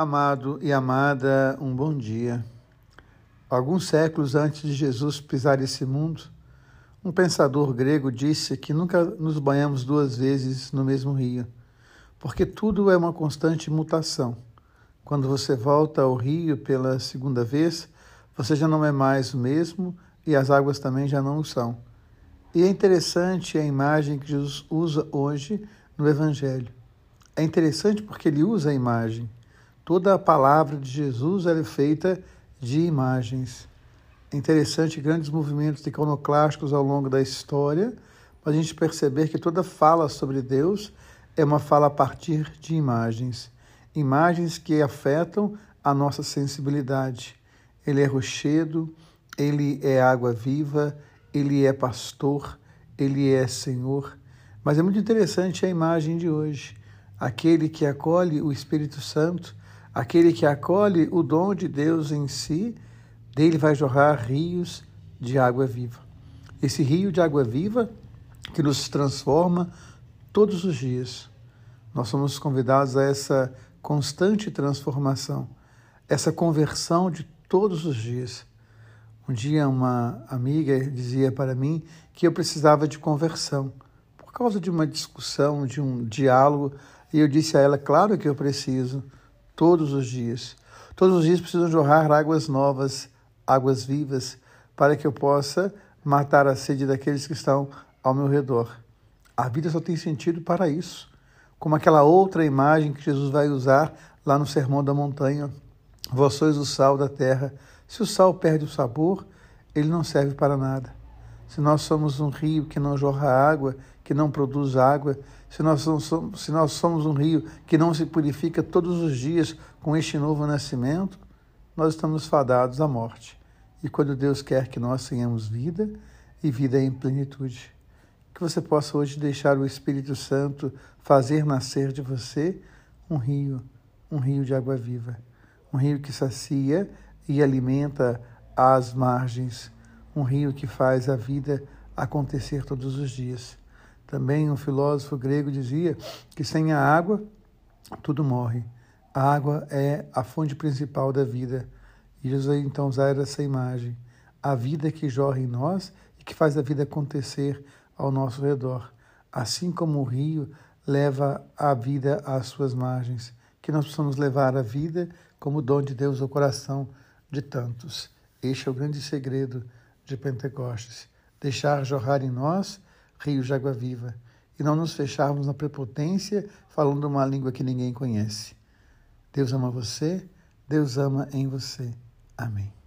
Amado e amada, um bom dia. Alguns séculos antes de Jesus pisar esse mundo, um pensador grego disse que nunca nos banhamos duas vezes no mesmo rio, porque tudo é uma constante mutação. Quando você volta ao rio pela segunda vez, você já não é mais o mesmo e as águas também já não o são. E é interessante a imagem que Jesus usa hoje no Evangelho. É interessante porque ele usa a imagem. Toda a palavra de Jesus é feita de imagens. É interessante grandes movimentos iconoclásticos ao longo da história, para a gente perceber que toda fala sobre Deus é uma fala a partir de imagens. Imagens que afetam a nossa sensibilidade. Ele é rochedo, ele é água viva, ele é pastor, ele é Senhor. Mas é muito interessante a imagem de hoje. Aquele que acolhe o Espírito Santo Aquele que acolhe o dom de Deus em si, dele vai jorrar rios de água viva. Esse rio de água viva que nos transforma todos os dias. Nós somos convidados a essa constante transformação, essa conversão de todos os dias. Um dia uma amiga dizia para mim que eu precisava de conversão por causa de uma discussão, de um diálogo, e eu disse a ela, claro que eu preciso todos os dias. Todos os dias precisam jorrar águas novas, águas vivas, para que eu possa matar a sede daqueles que estão ao meu redor. A vida só tem sentido para isso. Como aquela outra imagem que Jesus vai usar lá no Sermão da Montanha. Vós sois o sal da terra. Se o sal perde o sabor, ele não serve para nada. Se nós somos um rio que não jorra água, que não produz água, se nós, somos, se nós somos um rio que não se purifica todos os dias com este novo nascimento, nós estamos fadados à morte. E quando Deus quer que nós tenhamos vida e vida em plenitude, que você possa hoje deixar o Espírito Santo fazer nascer de você um rio, um rio de água viva, um rio que sacia e alimenta as margens, um rio que faz a vida acontecer todos os dias. Também um filósofo grego dizia que sem a água tudo morre. A água é a fonte principal da vida. E Jesus então usar essa imagem. A vida que jorra em nós e que faz a vida acontecer ao nosso redor. Assim como o rio leva a vida às suas margens, que nós possamos levar a vida como dom de Deus ao coração de tantos. Este é o grande segredo de Pentecostes. Deixar jorrar em nós rios de água viva, e não nos fecharmos na prepotência falando uma língua que ninguém conhece. Deus ama você, Deus ama em você. Amém.